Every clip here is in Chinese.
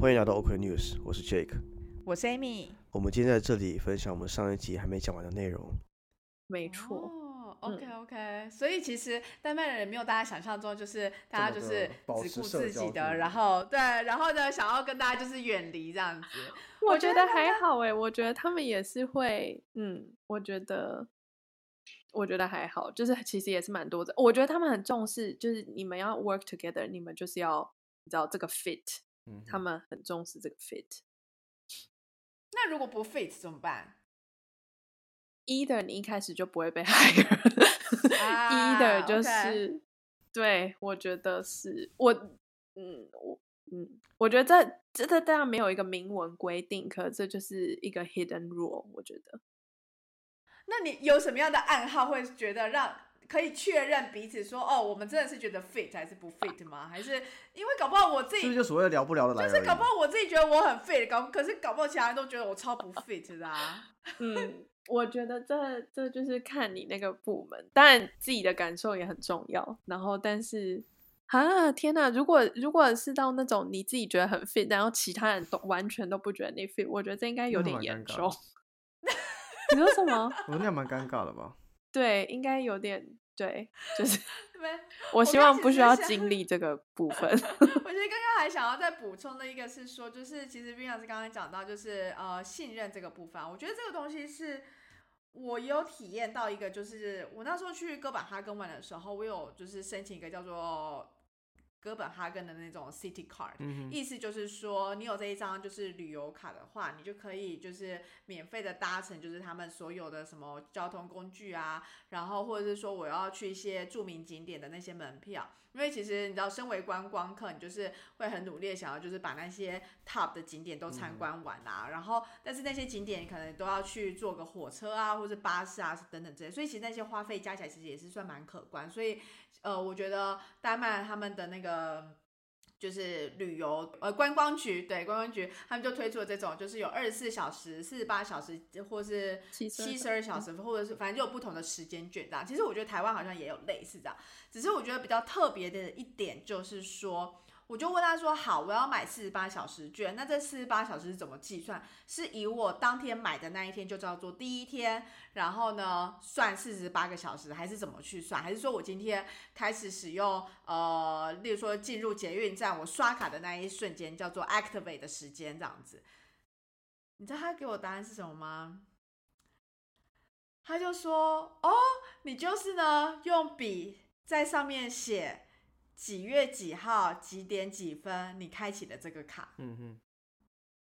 欢迎来到 OK News，我是 Jake，我是 Amy。我们今天在这里分享我们上一集还没讲完的内容。没错。哦，OK OK，所以其实丹麦人没有大家想象中，就是大家就是只顾自己的，然后对，然后呢想要跟大家就是远离这样子。我觉得还好哎，我觉得他们也是会，嗯，我觉得我觉得还好，就是其实也是蛮多的。我觉得他们很重视，就是你们要 work together，你们就是要你知道这个 fit。他们很重视这个 fit。那如果不 fit 怎么办？Either 你一开始就不会被 hire，Either 就是对，我觉得是我，嗯，我，嗯，我觉得这这这当然没有一个明文规定，可这就是一个 hidden rule。我觉得，那你有什么样的暗号会觉得让？可以确认彼此说哦，我们真的是觉得 fit 还是不 fit 吗？还是因为搞不好我自己是就所谓聊不聊的来，就是搞不好我自己觉得我很 fit，搞可是搞不好其他人都觉得我超不 fit 的啊。嗯，我觉得这这就是看你那个部门，当然自己的感受也很重要。然后，但是啊，天哪！如果如果是到那种你自己觉得很 fit，然后其他人都完全都不觉得你 fit，我觉得这应该有点严重。你说什么？我那样蛮尴尬的吧？对，应该有点。对，就是我希望不需要经历这个部分。我觉得刚刚还想要再补充的一个是说，就是其实冰老师刚刚讲到，就是呃信任这个部分，我觉得这个东西是我有体验到一个，就是我那时候去哥本哈根玩的时候，我有就是申请一个叫做。哥本哈根的那种 City Card，意思就是说，你有这一张就是旅游卡的话，你就可以就是免费的搭乘就是他们所有的什么交通工具啊，然后或者是说我要去一些著名景点的那些门票。因为其实你知道，身为观光客，你就是会很努力想要就是把那些 top 的景点都参观完啊。然后，但是那些景点可能都要去坐个火车啊，或者巴士啊等等这些，所以其实那些花费加起来其实也是算蛮可观。所以，呃，我觉得丹麦他们的那个。就是旅游呃观光局对观光局，他们就推出了这种，就是有二十四小时、四十八小时，或是七十二小时，或者是反正就有不同的时间卷这样。其实我觉得台湾好像也有类似这样，只是我觉得比较特别的一点就是说。我就问他说：“好，我要买四十八小时券，那这四十八小时是怎么计算？是以我当天买的那一天就叫做第一天，然后呢算四十八个小时，还是怎么去算？还是说我今天开始使用，呃，例如说进入捷运站，我刷卡的那一瞬间叫做 activate 的时间这样子？你知道他给我答案是什么吗？他就说：哦，你就是呢用笔在上面写。”几月几号几点几分？你开启的这个卡，嗯哼，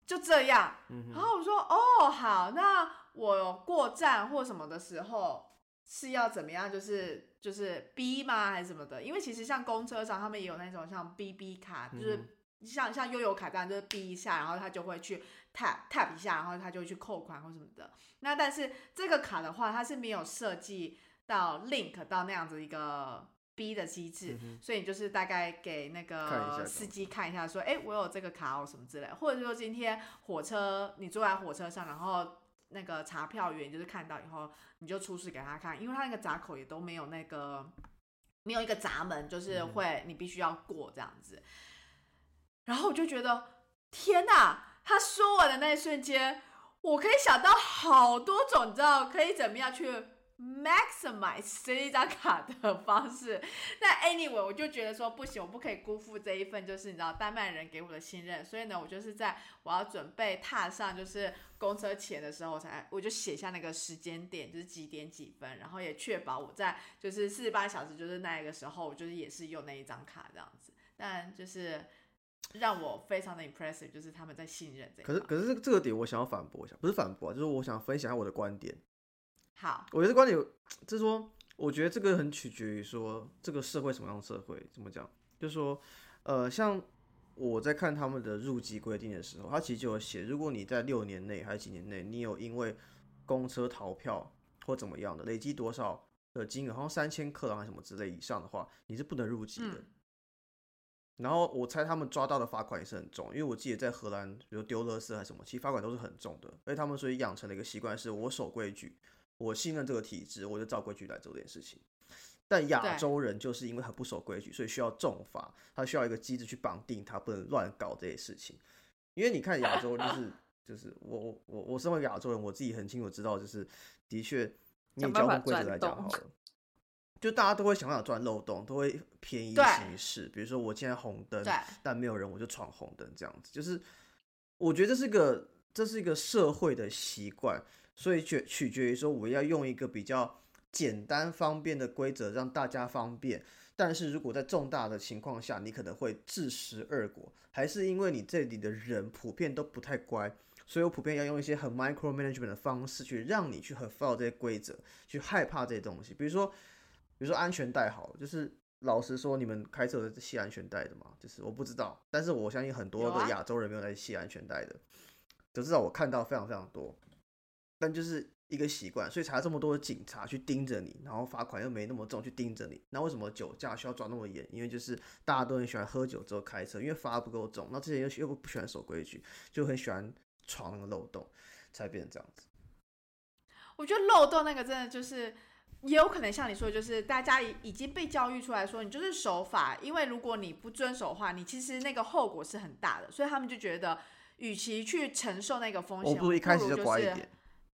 就这样。然后我说，哦，好，那我过站或什么的时候是要怎么样？就是就是 B 吗？还是什么的？因为其实像公车上，他们也有那种像 BB 卡，就是像像悠游卡这样，就是 B 一下，然后他就会去 tap tap 一下，然后他就会去扣款或什么的。那但是这个卡的话，它是没有设计到 link 到那样子一个。B 的机制，所以你就是大概给那个司机看一下，说，哎，我有这个卡哦，什么之类，或者说今天火车你坐在火车上，然后那个查票员就是看到以后，你就出示给他看，因为他那个闸口也都没有那个没有一个闸门，就是会你必须要过这样子。然后我就觉得，天哪！他说完的那一瞬间，我可以想到好多种，你知道可以怎么样去。Maximize 这一张卡的方式，那 anyway 我就觉得说不行，我不可以辜负这一份，就是你知道丹麦人给我的信任，所以呢，我就是在我要准备踏上就是公车前的时候，我才我就写下那个时间点，就是几点几分，然后也确保我在就是四十八小时就是那一个时候，我就是也是用那一张卡这样子，但就是让我非常的 impressive，就是他们在信任这。可是可是这个点我想要反驳一下，不是反驳，就是我想分享一下我的观点。好，我觉得观点就是说，我觉得这个很取决于说这个社会什么样的社会，怎么讲？就是说，呃，像我在看他们的入籍规定的时候，他其实就有写，如果你在六年内还是几年内，你有因为公车逃票或怎么样的累积多少的金额，好像三千克还是什么之类以上的话，你是不能入籍的。然后我猜他们抓到的罚款也是很重，因为我记得在荷兰，比如丢垃圾还是什么，其实罚款都是很重的。而且他们所以养成了一个习惯，是我守规矩。我信任这个体制，我就照规矩来做这件事情。但亚洲人就是因为很不守规矩，所以需要重罚，他需要一个机制去绑定他，不能乱搞这些事情。因为你看亚洲就是 就是我我我我身为亚洲人，我自己很清楚知道，就是的确你以交通规则来讲好了，就大家都会想办法钻漏洞，都会便宜对行事。比如说我现在红灯，但没有人，我就闯红灯这样子。就是我觉得这是个这是一个社会的习惯，所以取取决于说我要用一个比较简单方便的规则让大家方便。但是如果在重大的情况下，你可能会自食恶果，还是因为你这里的人普遍都不太乖，所以我普遍要用一些很 micro management 的方式去让你去很 follow 这些规则，去害怕这些东西。比如说，比如说安全带好了，就是老实说，你们开车有在系安全带的吗？就是我不知道，但是我相信很多的亚洲人没有在系安全带的，就至少我看到非常非常多。但就是一个习惯，所以才有这么多的警察去盯着你，然后罚款又没那么重去盯着你。那为什么酒驾需要抓那么严？因为就是大家都很喜欢喝酒之后开车，因为罚不够重，那这些人又又不喜欢守规矩，就很喜欢闯那个漏洞，才变成这样子。我觉得漏洞那个真的就是，也有可能像你说的，就是大家已已经被教育出来说，你就是守法，因为如果你不遵守的话，你其实那个后果是很大的，所以他们就觉得，与其去承受那个风险，我不如一开始就就是乖一点。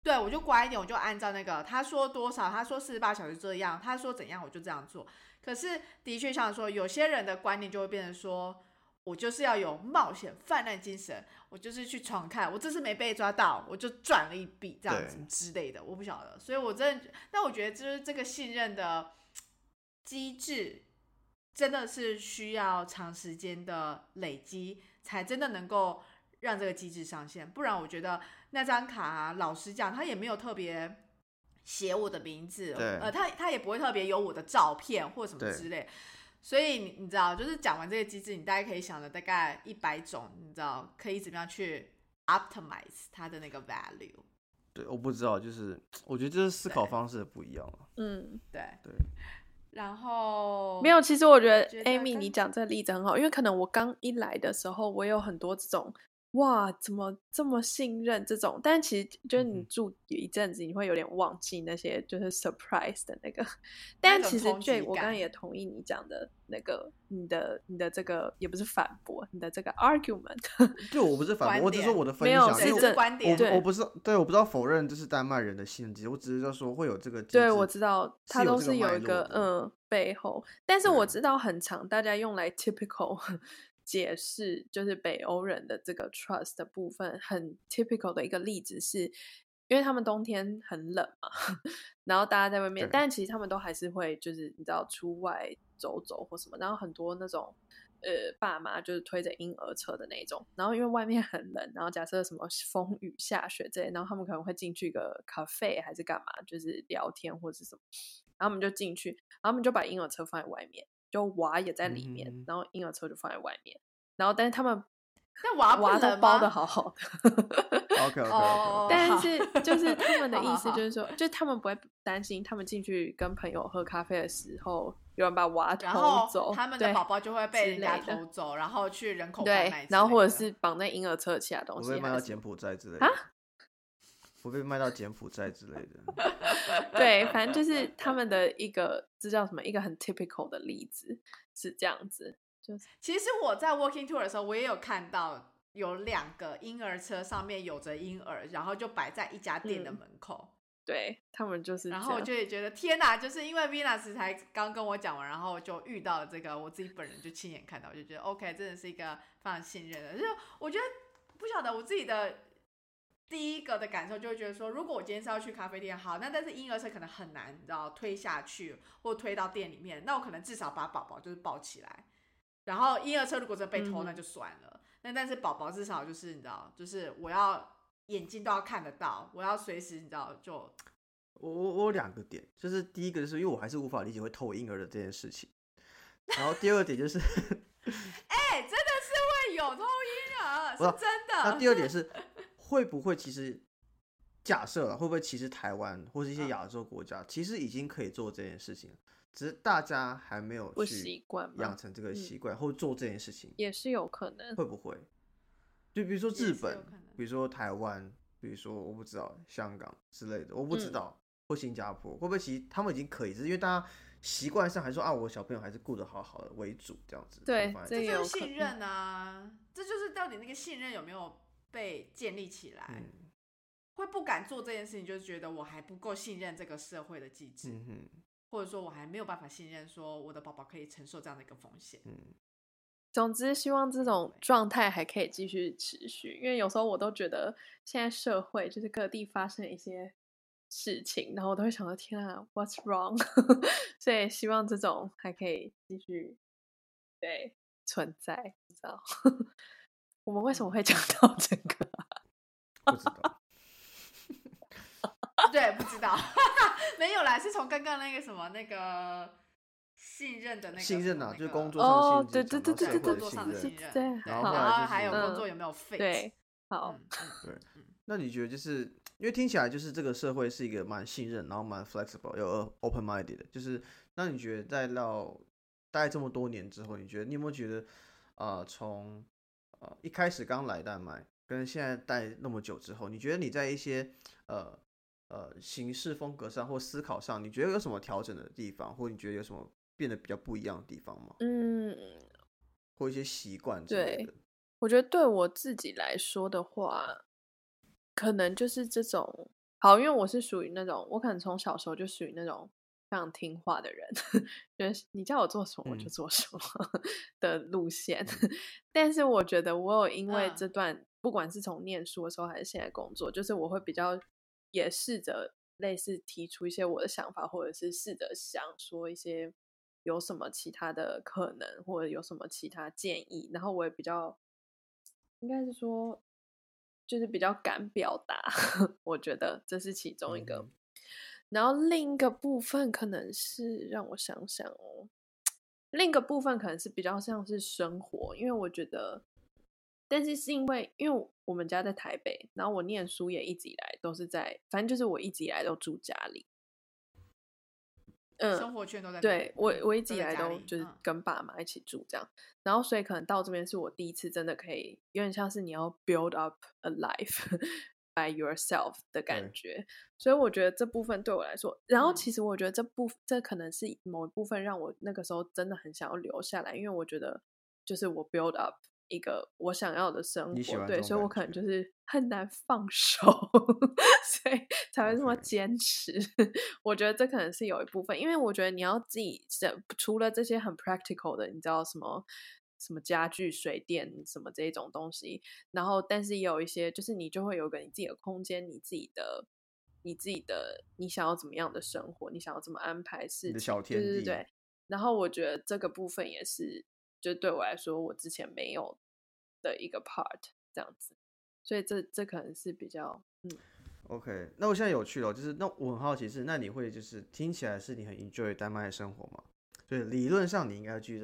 对，我就乖一点，我就按照那个他说多少，他说四十八小时这样，他说怎样我就这样做。可是的确像说，有些人的观念就会变成说，我就是要有冒险泛滥精神，我就是去闯看，我这次没被抓到，我就赚了一笔这样子之类的，我不晓得。所以我真的，但我觉得就是这个信任的机制，真的是需要长时间的累积，才真的能够让这个机制上线。不然，我觉得那张卡、啊，老实讲，它也没有特别写我的名字，对呃，他他也不会特别有我的照片或什么之类。所以你你知道，就是讲完这个机制，你大概可以想了大概一百种，你知道可以怎么样去 optimize 它的那个 value。对，我不知道，就是我觉得这是思考方式的不一样了。嗯，对对，然后没有。其实我觉得 Amy 你讲这个例子很好，因为可能我刚一来的时候，我有很多这种哇，怎么这么信任这种，但其实就是你住一阵子，你会有点忘记那些就是 surprise 的那个。但其实种冲击 J 我刚刚也同意你讲的那个，你的你的这个也不是反驳，你的这个 argument。就我不是 反观驳，我只是我的分没有享，是这观点，对我我不是对，我不知道否认这是丹麦人的信任机制，我只是要说会有这个。对，我知道，它都是有一个嗯背后，但是我知道很长，大家用来 typical 解释就是北欧人的这个 trust 的部分，很 typical 的一个例子是，因为他们冬天很冷嘛，然后大家在外面，但其实他们都还是会就是你知道出外走走或什么，然后很多那种。呃，爸妈就是推着婴儿车的那种，然后因为外面很冷，然后假设什么风雨下雪这类，然后他们可能会进去一个 cafe 还是干嘛，就是聊天或是什么，然后我们就进去，然后我们就把婴儿车放在外面，就娃也在里面，嗯。然后婴儿车就放在外面，然后但是他们那娃娃都包的好好的，OK OK 但是就是他们的 意思就是说，就他们不会担心他们进去跟朋友喝咖啡的时候，有人把娃偷走，他们的宝宝就会被人家偷走，然后去人口贩对然后或者是绑在婴儿车其他东西，不会卖还是什么到柬埔寨之类啊？的，不被卖到柬埔寨之类的。对，反正就是他们的一个这叫什么？一个很 typical 的例子是这样子，就是其实我在 walking tour 的时候，我也有看到有两个婴儿车上面有着婴儿，然后就摆在一家店的嗯门口。对他们就是然后我就也觉得天哪，就是因为 Venus 才刚跟我讲完，然后就遇到了这个，我自己本人就亲眼看到，我就觉得 OK，真的是一个非常信任的。就是我觉得不晓得我自己的第一个的感受，就会觉得说，如果我今天是要去咖啡店，好，那但是婴儿车可能很难，你知道推下去或推到店里面，那我可能至少把宝宝就是抱起来。然后婴儿车如果真的被偷，那就算了。那但是宝宝至少就是你知道，就是我要眼睛都要看得到，我要随时你知道就我我我有两个点，就是第一个就是因为我还是无法理解会偷婴儿的这件事情，然后第二个点就是，哎、真的是会有偷婴儿，是真的。那第二点是会不会其实假设了会不会其实台湾或是一些嗯亚洲国家其实已经可以做这件事情，只是大家还没有不去习惯养成这个嗯习惯或做这件事情，也是有可能。会不会？就比如说日本，比如说台湾，比如说我不知道香港之类的，我不知嗯道，或新加坡会不会其实他们已经可以，只是因为大家习惯上还说啊，我小朋友还是顾得好好的为主，这样子。对这这就是信任啊，这就是到底那个信任有没有被建立起来？嗯会不敢做这件事情，就是觉得我还不够信任这个社会的机制，嗯或者说我还没有办法信任说我的宝宝可以承受这样的一个风险。嗯，总之，希望这种状态还可以继续持续，因为有时候我都觉得现在社会就是各地发生一些事情，然后我都会想到天啊，What's wrong？所以希望这种还可以继续对存在，不知道我们为什么会讲到这个啊？不知道。对，不知道，没有啦，是从刚刚那个什么那个信任的那个信任啊，就是工作上的信任，哦对对对对对工作上的信任。对对然后还有工作嗯有没有 fit？对，好对，那你觉得就是因为听起来就是这个社会是一个蛮信任，然后蛮 flexible 又 open minded 的，就是那你觉得在到大概这么多年之后，你觉得你有没有觉得呃从呃一开始刚来丹麦跟现在待那么久之后，你觉得你在一些呃呃形式风格上或思考上，你觉得有什么调整的地方，或你觉得有什么变得比较不一样的地方吗？嗯，或一些习惯之类对的？我觉得对我自己来说的话，可能就是这种好，因为我是属于那种，我可能从小时候就属于那种非常听话的人，就是你叫我做什么我就嗯做什么 的路线。但是我觉得我有因为嗯这段，不管是从念书的时候还是现在工作，就是我会比较也试着类似提出一些我的想法，或者是试着想说一些有什么其他的可能，或者有什么其他建议，然后我也比较应该是说，就是比较敢表达，我觉得这是其中一个。然后另一个部分可能是让我想想哦，另一个部分可能是比较像是生活，因为我觉得，但是是因为因为我们家在台北，然后我念书也一直以来都是在，反正就是我一直以来都住家里。嗯，生活圈都在对我，我一直以来都就是嗯跟爸妈一起住这样，然后所以可能到这边是我第一次真的可以，有点像是你要 build up a life by yourself 的感对。觉，所以我觉得这部分对我来说，然后嗯。其实我觉得这部这可能是某一部分让我那个时候真的很想要留下来，因为我觉得就是我 build up 一个我想要的生活，对，所以我可能就是很难放手，所以才会这么坚持。我觉得这可能是有一部分，因为我觉得你要自己是除了这些很 practical 的，你知道什么什么家具、水电什么这一种东西，然后但是也有一些，就是你就会有个你自己的空间，你自己的。你自己的，你想要怎么样的生活？你想要怎么安排事情？小天地对对对。然后我觉得这个部分也是，就对我来说，我之前没有的一个 part 这样子，所以这这可能是比较嗯 OK，那我现在有趣了，就是那我很好奇是，那你会就是听起来是你很 enjoy 丹麦的生活吗？就是理论上你应该继续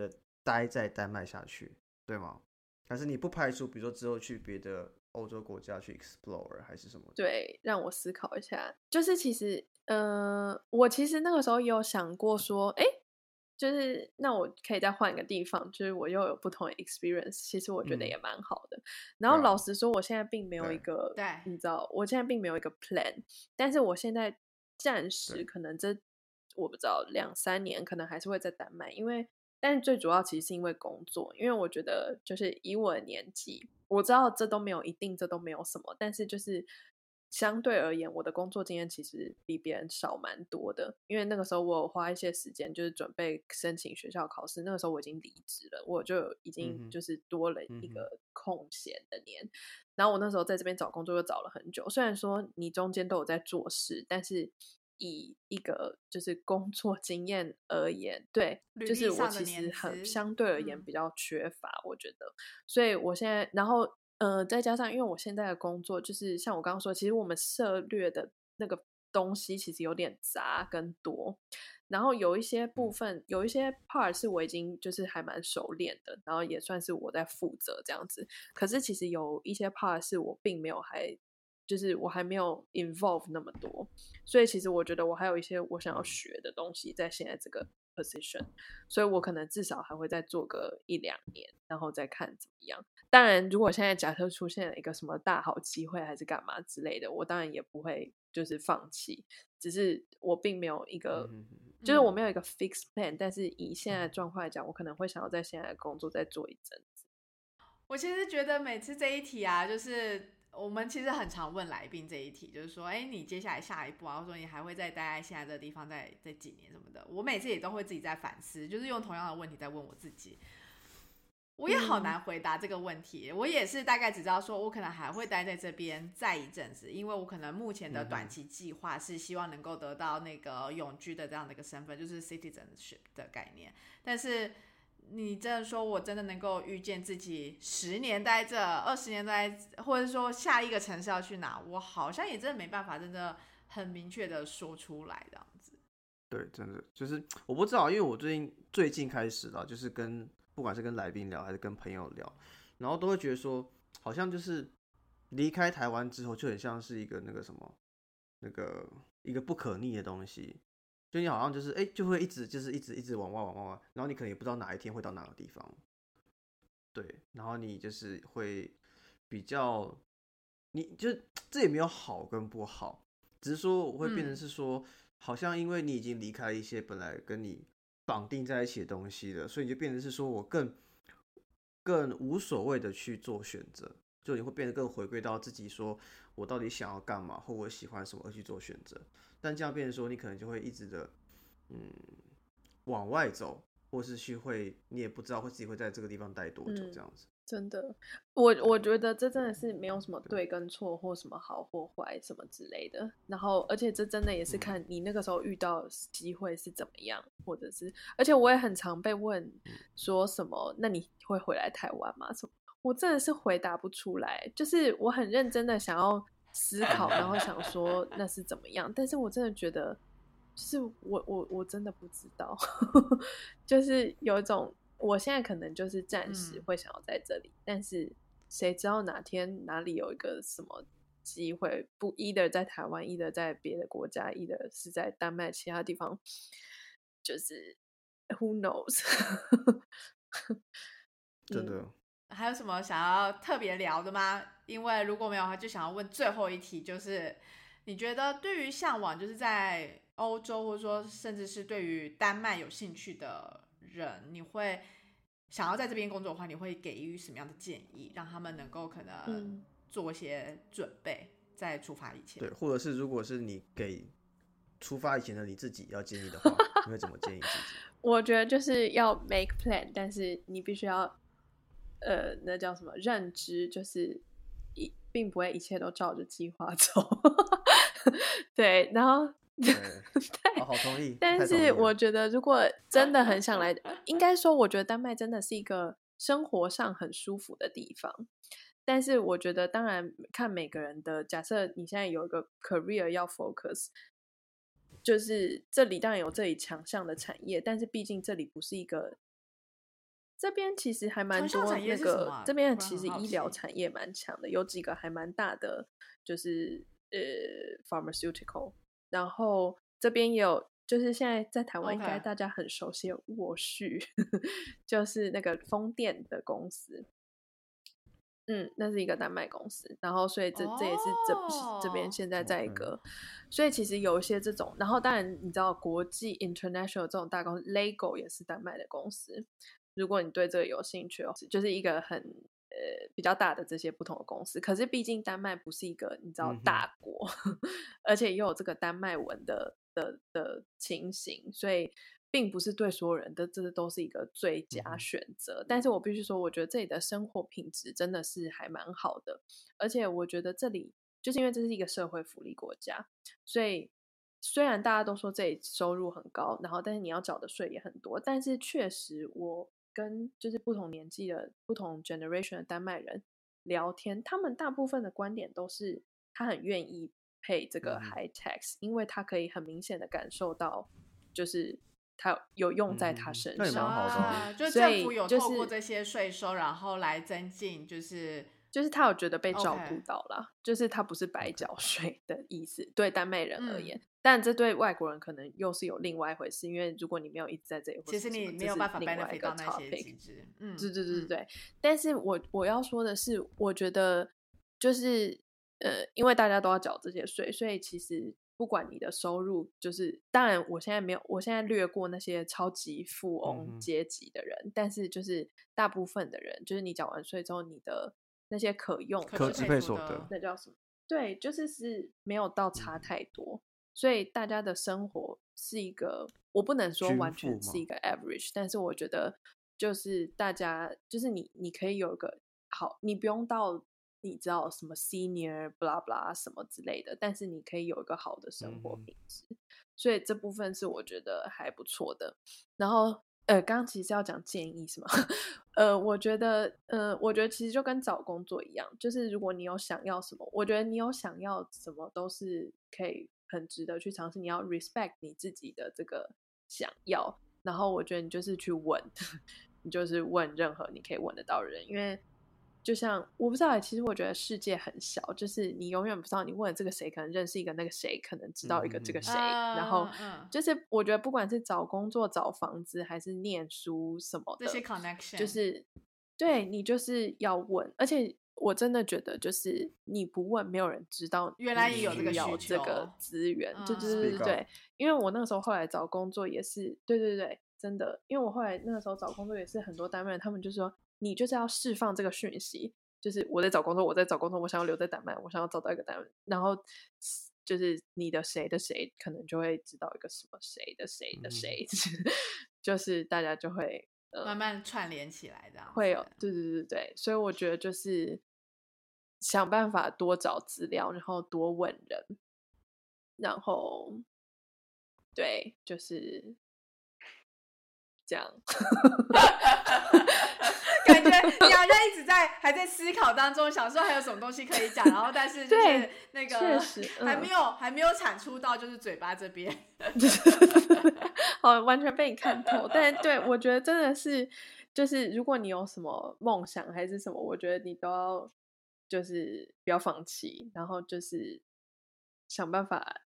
待在丹麦下去，对吗？还是你不排除，比如说之后去别的欧洲国家去 explore 还是什么的？对，让我思考一下。就是其实，呃，我其实那个时候也有想过说，哎，就是那我可以再换一个地方，就是我又有不同的 experience，其实我觉得嗯也蛮好的。然后老实说，我现在并没有对一个，对你知道，我现在并没有一个 plan，但是我现在暂时可能这我不知道两三年可能还是会在丹麦，因为但是最主要其实是因为工作，因为我觉得就是以我的年纪，我知道这都没有一定，这都没有什么，但是就是相对而言，我的工作经验其实比别人少蛮多的。因为那个时候我有花一些时间，就是准备申请学校考试，那个时候我已经离职了，我就已经就是多了一个空闲的年。然后我那时候在这边找工作又找了很久，虽然说你中间都有在做事，但是以一个就是工作经验而言，对，就是我其实很相对而言嗯比较缺乏，我觉得。所以我现在，然后呃，再加上因为我现在的工作就是像我刚刚说，其实我们涉略的那个东西其实有点杂跟多，然后有一些部分，有一些 part 是我已经就是还蛮熟练的，然后也算是我在负责这样子。可是其实有一些 part 是我并没有还。就是我还没有 involve 那么多，所以其实我觉得我还有一些我想要学的东西在现在这个 position，所以我可能至少还会再做个一两年，然后再看怎么样。当然，如果现在假设出现了一个什么大好机会还是干嘛之类的，我当然也不会就是放弃，只是我并没有一个。就是我没有一个 fixed plan，但是以现在的状况来讲，我可能会想要在现在的工作再做一阵子。我其实觉得每次这一题啊，就是我们其实很常问来宾这一题，就是说，哎，你接下来下一步啊，或者说你还会再待在现在这个地方，在在几年什么的，我每次也都会自己在反思，就是用同样的问题在问我自己。我也好难回答这个问题，我也是大概只知道说，我可能还会待在这边再一阵子，因为我可能目前的短期计划是希望能够得到那个永居的这样的一个身份，就是 citizenship 的概念。但是你真的说我真的能够预见自己十年待这，二十年待，或者说下一个城市要去哪，我好像也真的没办法，真的很明确的说出来这样子。对，真的就是我不知道，因为我最近最近开始了，就是跟。不管是跟来宾聊还是跟朋友聊，然后都会觉得说，好像就是离开台湾之后，就很像是一个那个什么，那个一个不可逆的东西，就你好像就是哎，就会一直就是一直一直往外往外往，然后你可能也不知道哪一天会到哪个地方，对，然后你就是会比较，你就这也没有好跟不好，只是说我会变成是说，好像因为你已经离开一些本来跟你。绑定在一起的东西了，所以你就变成是说我更更无所谓的去做选择，就你会变得更回归到自己，说我到底想要干嘛，或我喜欢什么而去做选择。但这样变成说，你可能就会一直的嗯往外走，或是去会你也不知道会自己会在这个地方待多久，这样子。真的，我我觉得这真的是没有什么对跟错，或什么好或坏什么之类的。然后，而且这真的也是看你那个时候遇到机会是怎么样，或者是，而且我也很常被问说什么，那你会回来台湾吗？什么？我真的是回答不出来。就是我很认真的想要思考，然后想说那是怎么样，但是我真的觉得，就是我我我真的不知道，就是有一种。我现在可能就是暂时会想要在这里，但是谁知道哪天哪里有一个什么机会，不，either 在台湾，either 在别的国家，either 是在丹麦其他地方，就是 who knows？真的，还有什么想要特别聊的吗？因为如果没有的话，就想要问最后一题，就是你觉得对于向往就是在欧洲，或者说甚至是对于丹麦有兴趣的。人，你会想要在这边工作的话，你会给予什么样的建议，让他们能够可能做一些准备，在出发以前？对，或者是如果是你给出发以前的你自己要建议的话，你会怎么建议自己？我觉得就是要 make plan，但是你必须要，呃，那叫什么？认知就是一并不会一切都照着计划走。对，然后。对，好同意。但是我觉得，如果真的很想来，应该说，我觉得丹麦真的是一个生活上很舒服的地方。但是我觉得，当然看每个人的。假设你现在有一个 career 要 focus，就是这里当然有这里强项的产业，但是毕竟这里不是一个。这边其实还蛮多那个，这边其实医疗产业蛮强的，有几个还蛮大的，就是呃 pharmaceutical。然后这边也有，就是现在在台湾应该大家很熟悉的沃旭，就是那个风电的公司。嗯，那是一个丹麦公司。然后，所以这这也是这这边现在在一个，所以其实有一些这种。然后，当然你知道国际 international 这种大公司，Lego 也是丹麦的公司。如果你对这个有兴趣哦，就是一个很。呃，比较大的这些不同的公司，可是毕竟丹麦不是一个你知道大国，而且又有这个丹麦文的的的情形，所以并不是对所有人的这都是一个最佳选择。但是我必须说，我觉得这里的生活品质真的是还蛮好的，而且我觉得这里就是因为这是一个社会福利国家，所以虽然大家都说这里收入很高，然后但是你要缴的税也很多，但是确实我。跟就是不同年纪的不同 generation 的丹麦人聊天，他们大部分的观点都是他很愿意配这个 high tax，因为他可以很明显的感受到，就是他有用在他身上，啊，就政府有透过这些税收，然后来增进，就是就是他有觉得被照顾到了，就是他不是白缴税的意思，对丹麦人而言，但这对外国人可能又是有另外一回事，因为如果你没有一直在这里，或其实你没有办法这是另外一 benefit 个到那些 topic 机制。嗯，对对对对但是我我要说的是，我觉得就是呃，因为大家都要缴这些税，所以其实不管你的收入，就是当然我现在没有，我现在略过那些超级富嗯翁阶级的人，但是就是大部分的人，就是你缴完税之后，你的那些可用可支配所得那叫什么？对，就是是没有到差嗯太多，所以大家的生活是一个，我不能说完全是一个 average，但是我觉得就是大家就是你你可以有一个好，你不用到你知道什么 senior blah blah 什么之类的，但是你可以有一个好的生活嗯品质，所以这部分是我觉得还不错的。然后呃，刚刚其实要讲建议是吗？呃，我觉得呃，我觉得其实就跟找工作一样，就是如果你有想要什么，我觉得你有想要什么都是可以很值得去尝试。你要 respect 你自己的这个想要，然后我觉得你就是去问，你就是问任何你可以问得到的人，因为就像我不知道欸，其实我觉得世界很小，就是你永远不知道你问这个谁，可能认识一个那个谁，可能知道一个这个嗯谁，然后就是我觉得不管是找工作、找房子还是念书什么的，这些 connection 就是对你就是要问，而且我真的觉得就是你不问，没有人知道原来也有这个需要需这个资源，对嗯。对对对对，因为我那个时候后来找工作也是，对对对，真的，因为我后来那个时候找工作也是很多单位，他们就说你就是要释放这个讯息，就是我在找工作，我在找工作，我想要留在丹麦，我想要找到一个单位，然后就是你的谁的谁可能就会知道一个什么谁的谁的嗯。谁，就是大家就会呃慢慢串联起来，这样会有。子，对对对对，所以我觉得就是想办法多找资料，然后多问人，然后对，就是这样。感觉你好像一直在还在思考当中，想说还有什么东西可以讲，然后但是就是对那确个还没有还没有产出到就是嘴巴这边。好，完全被你看透。但对我觉得真的是，就是如果你有什么梦想还是什么，我觉得你都要就是不要放弃，然后就是想办法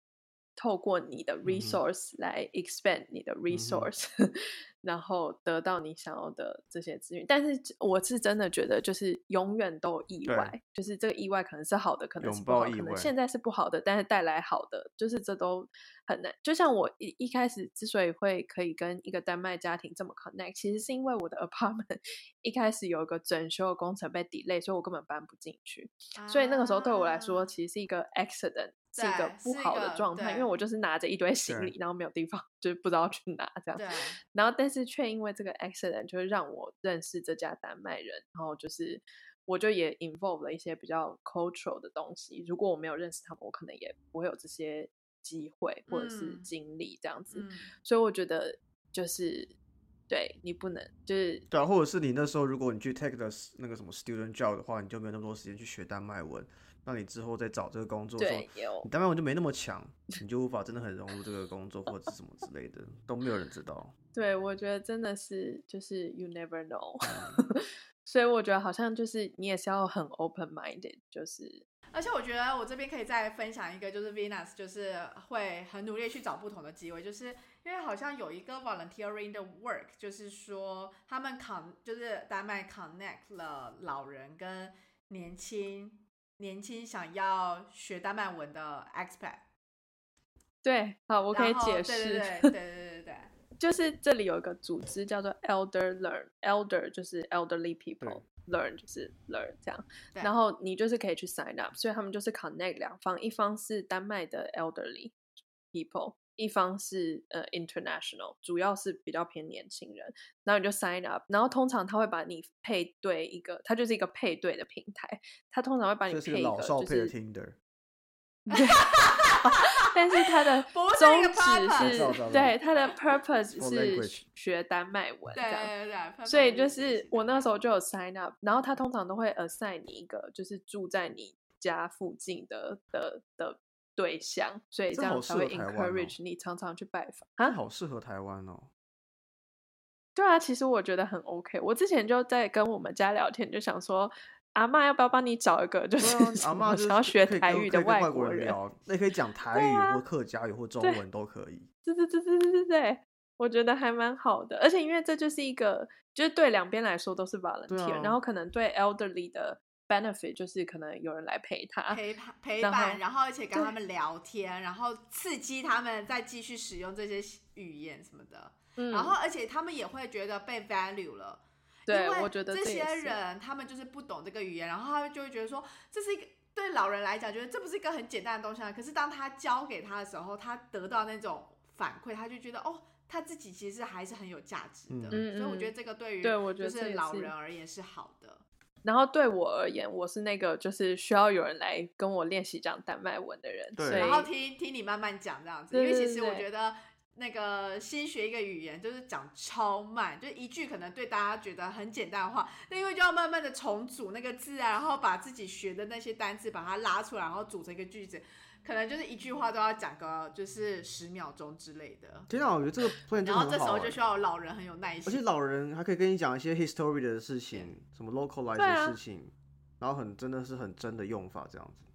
透过你的 resource 来 expand 你的 resource，然后得到你想要的这些资源。但是我是真的觉得，就是永远都有意外，就是这个意外可能是好的，可能是不好，可能现在是不好的，但是带来好的，就是这都很难。就像我一一开始之所以会可以跟一个丹麦家庭这么 connect，其实是因为我的 apartment 一开始有一个整修的工程被 delay，所以我根本搬不进去。所以那个时候对我来说，啊其实是一个 accident，是一个不好的状态，因为我就是拿着一堆行李，然后没有地方，就是不知道去哪这样。对，然后但是却因为这个 accident，就是让我认识这家丹麦人，然后就是我就也 involve 了一些比较 cultural 的东西。如果我没有认识他们，我可能也不会有这些机会或者是嗯经历这样子。嗯，所以我觉得就是对你不能就是对啊，或者是你那时候如果你去 take 的那个什么 student job 的话，你就没有那么多时间去学丹麦文，那你之后再找这个工作的时候对，有。你丹麦文就没那么强，你就无法真的很融入这个工作或者什么之类的，都没有人知道。对，我觉得真的是就是 you never know，嗯。所以我觉得好像就是你也是要很 open minded，就是。而且我觉得我这边可以再分享一个，就是 Venus 就是会很努力去找不同的机会，就是因为好像有一个 volunteering 的 work，就是说他们 con 就是丹麦 connect 了老人跟年轻年轻想要学丹麦文的 expat，对，好，我可以解释，对对对对对对对，就是这里有一个组织叫做 Elder Learn，Elder 就是 elderly people，Learn 就是 Learn 这样，然后你就是可以去 sign up，所以他们就是 connect 两方，一方是丹麦的 elderly people，一方是呃 international，主要是比较偏年轻人，然后你就 sign up，然后通常他会把你配对一个，它就是一个配对的平台，他通常会把你配一个就老少配的。Tinder，但是他的 宗旨是，对他的 purpose 是学丹麦文这对样。对对对，所以就是我那时候就有 sign up，然后他通常都会 assign 你一个就是住在你家附近的的的对象，所以这这样才会 encourage 你常常去拜访这啊。好适合台湾哦。对啊，其实我觉得很 OK。我之前就在跟我们家聊天，就想说阿妈要不要帮你找一个，就是阿妈想要学台语的外国人聊，那可以讲 台语或客家语或中文都可以。对对对对对对对，我觉得还蛮好的，而且因为这就是一个，就是对两边来说都是 volunteer，、啊然后可能对 elderly 的 benefit 就是可能有人来陪他，陪伴 陪然伴，后然后而且跟他们聊天，然后刺激他们再继续使用这些语言什么的，嗯，然后而且他们也会觉得被 value 了。对因为我觉得这些人他们就是不懂这个语言，然后他们就会觉得说这是一个对老人来讲，觉得这不是一个很简单的东西啊。可是当他教给他的时候，他得到那种反馈，他就觉得哦，他自己其实还是很有价值的。嗯所以我觉得嗯这个对于对我觉就是老人而言是好的。然后对我而言，我是那个就是需要有人来跟我练习讲丹麦文的人，对所以然后听听你慢慢讲这样子，因对对为其实我对觉得那个新学一个语言就是讲超慢，就一句可能对大家觉得很简单的话，那因为就要慢慢的重组那个字啊，然后把自己学的那些单词把它拉出来，然后组成一个句子，可能就是一句话都要讲个就是十秒钟之类的。天啊，我觉得这个然后这时候就需要老人很有耐心而且。老人还可以跟你讲一些 history 的事情，什么 localize 的事情，然后很真的是很真的用法这样子。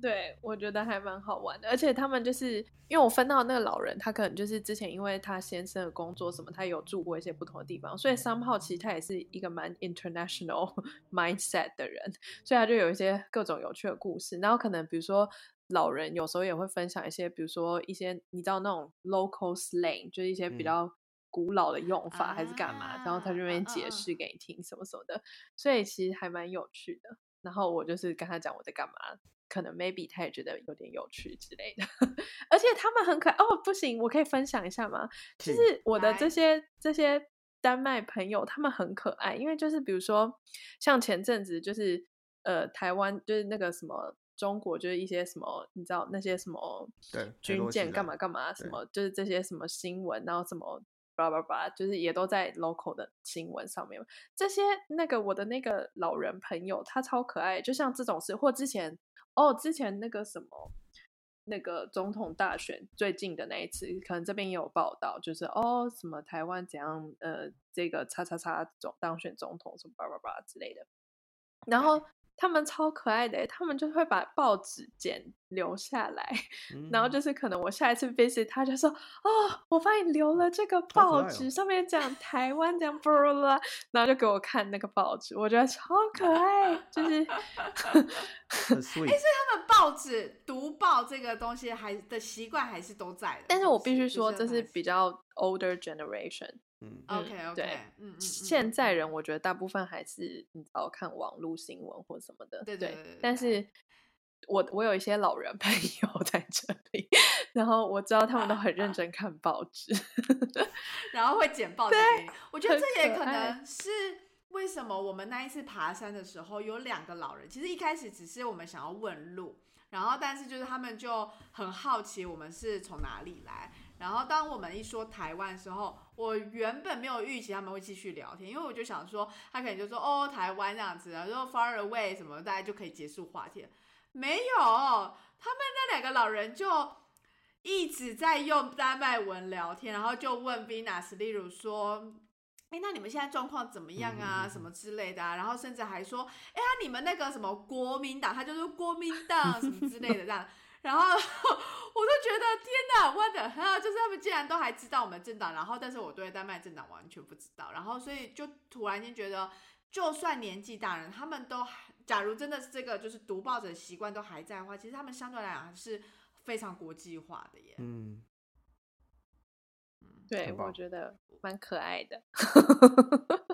对，我觉得还蛮好玩的，而且他们就是因为我分到那个老人，他可能就是之前因为他先生的工作什么，他有住过一些不同的地方，所以 somehow 其实他也是一个蛮 international mindset 的人，所以他就有一些各种有趣的故事。然后可能比如说老人有时候也会分享一些，比如说一些你知道那种 local slang，就是一些比嗯较古老的用法还是干嘛，然后他就那边解嗯释给你听什么什么的，所以其实还蛮有趣的。然后我就是跟他讲我在干嘛，可能 maybe 他也觉得有点有趣之类的，而且他们很可爱哦。不行，我可以分享一下吗？就请是我的来这些这些丹麦朋友，他们很可爱，因为就是比如说像前阵子就是呃台湾就是那个什么。中国就是一些什么，你知道那些什么军舰干嘛干嘛，什对么就是这些什么新闻，然后什么叭叭叭，就是也都在 local 的新闻上面。这些那个我的那个老人朋友，他超可爱，就像这种事，或之前哦，之前那个什么。那个总统大选最近的那一次，可能这边也有报道，就是哦，什么台湾怎样，呃，这个叉叉叉总当选总统，什么叭叭叭之类的。然后他们超可爱的欸，他们就会把报纸剪留下来，然后嗯就是可能我下一次 visit 他就说哦，我帮你留了这个可报纸，上面讲台湾这样巴拉然后就给我看那个报纸，我觉得超可爱，就是 很 sweet。他们报纸读报这个东西还的习惯还是都在的，但是我必须就说，这是比较 older generation。嗯，嗯 OK OK，对嗯现在人我觉得大部分还是你知道看网络新闻或什么的，对对对对但是我我有一些老人 朋友在这里，然后我知道他们都很认 真看报纸。然后会剪报纸对。我觉得这也可能是为什么我们那一次爬山的时候有两个老人，其实一开始只是我们想要问路，然后但是就是他们就很好奇我们是从哪里来。然后当我们一说台湾的时候，我原本没有预期他们会继续聊天，因为我就想说他可能就说哦台湾这样子，然后 far away 什么，大家就可以结束话题了。没有，他们那两个老人就一直在用丹麦文聊天，然后就问 Venus 例如说。哎，那你们现在状况怎么样啊？什么之类的啊？然后甚至还说，哎呀，你们那个什么国民党，他就是国民党什么之类的这样。然后 我都觉得天哪，我的哈，就是他们竟然都还知道我们政党，然后但是我对丹麦政党完全不知道，然后所以就突然间觉得，就算年纪大人，他们都还假如真的是这个就是读报纸的习惯都还在的话，其实他们相对来讲是非常国际化的耶。嗯，对，我觉得蛮可爱的。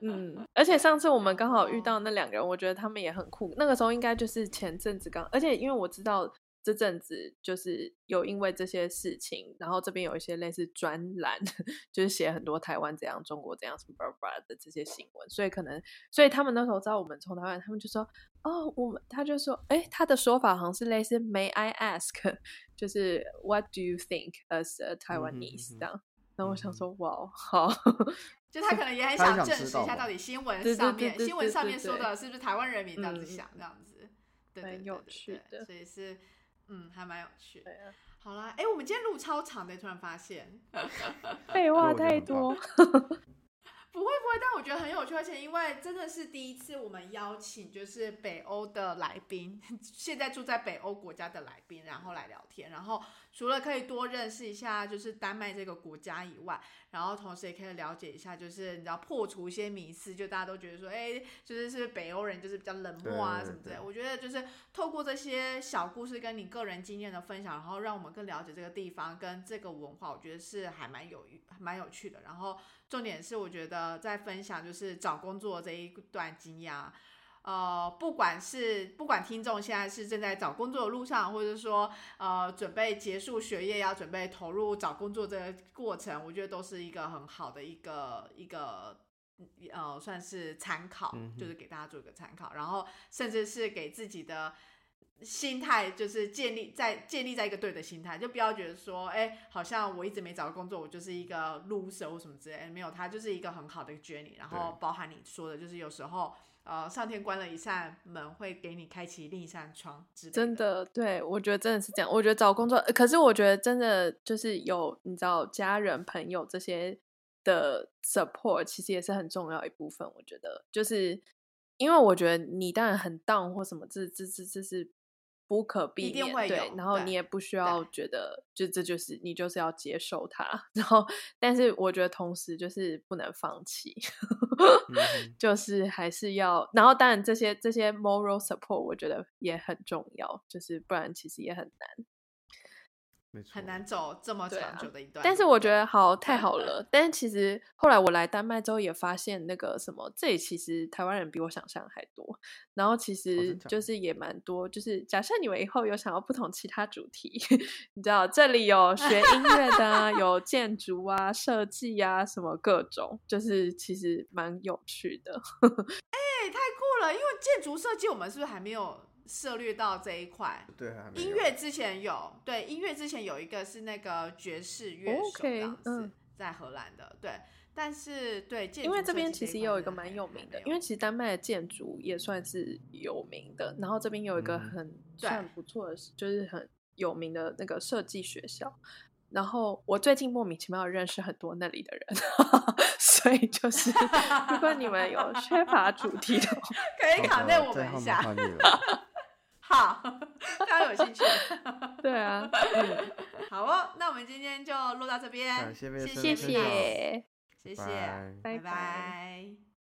嗯，而且上次我们刚好遇到那两个人，我觉得他们也很酷。那个时候应该就是前阵子刚，而且因为我知道这阵子就是有因为这些事情，然后这边有一些类似专栏，就是写很多台湾怎样、中国怎样什么巴的这些新闻，所以可能，所以他们那时候知道我们从台湾，他们就说哦，我们他就说，哎，他的说法好像是类似 May I ask，就是 What do you think as a Taiwanese 这样。然后我想嗯说，哇，哦好，就他可能也很想想证实一下，知道嘛到底新闻上面新闻上面说的是不是台湾人民这样子嗯想，这样子，对对对蛮有对趣的对所以是嗯，还蛮有趣。对啊，好啦，哎，我们今天录超长的，突然发现，废话太多。不会不会，但我觉得很有趣，而且因为真的是第一次我们邀请就是北欧的来宾，现在住在北欧国家的来宾，然后来聊天，然后除了可以多认识一下就是丹麦这个国家以外，然后同时也可以了解一下，就是你知道破除一些迷思，就大家都觉得说，哎，就是是北欧人就是比较冷漠啊什么之类。我觉得就是透过这些小故事跟你个人经验的分享，然后让我们更了解这个地方跟这个文化，我觉得是还蛮有蛮有趣的。然后。重点是，我觉得在分享就是找工作这一段经验，呃，不管是不管听众现在是正在找工作的路上，或者说呃准备结束学业要准备投入找工作这个过程，我觉得都是一个很好的一个一个呃算是参考，就是给大家做一个参考，然后甚至是给自己的。心态就是建立在建立在一个对的心态，就不要觉得说，哎，好像我一直没找到工作，我就是一个 loser 或什么之类。没有，它就是一个很好的 journey。然后包含你说的，就是有时候，呃，上天关了一扇门，会给你开启另一扇窗。真的，对我觉得真的是这样。我觉得找工作，可是我觉得真的就是有你知道家人朋友这些的 support，其实也是很重要一部分。我觉得就是因为我觉得你当然很 down 或什么，这这这这是。不可避免，对，然后你也不需要觉得，就这就是你就是要接受它，然后，但是我觉得同时就是不能放弃，就是还是要，然后当然这些这些 moral support 我觉得也很重要，就是不然其实也很难。很难走这么长久的一段，但是我觉得好太好了。但是其实后来我来丹麦之后也发现，那个什么，这里其实台湾人比我想象还多。然后其实就是也蛮多，就是假设你们以后有想要不同其他主题，你知道这里有学音乐的，有建筑啊、设计啊，什么各种，就是其实蛮有趣的。哎，太酷了！因为建筑设计我们是不是还没有？涉猎到这一块，对，音乐之前有，对，音乐之前有一个是那个爵士乐手这样子，在荷兰的，对，但是对，因为这边其实也有一个蛮有名的，因为其实丹麦的建筑也算是有名的，然后这边有一个很算不错的，就是很有名的那个设计学校，然后我最近莫名其妙认识很多那里的人，所以就是如果你们有缺乏主题的，可以考内我们一下。好，大家有兴趣？对啊，嗯，好哦，那我们今天就录到这边，谢谢，谢谢，谢。谢，拜拜。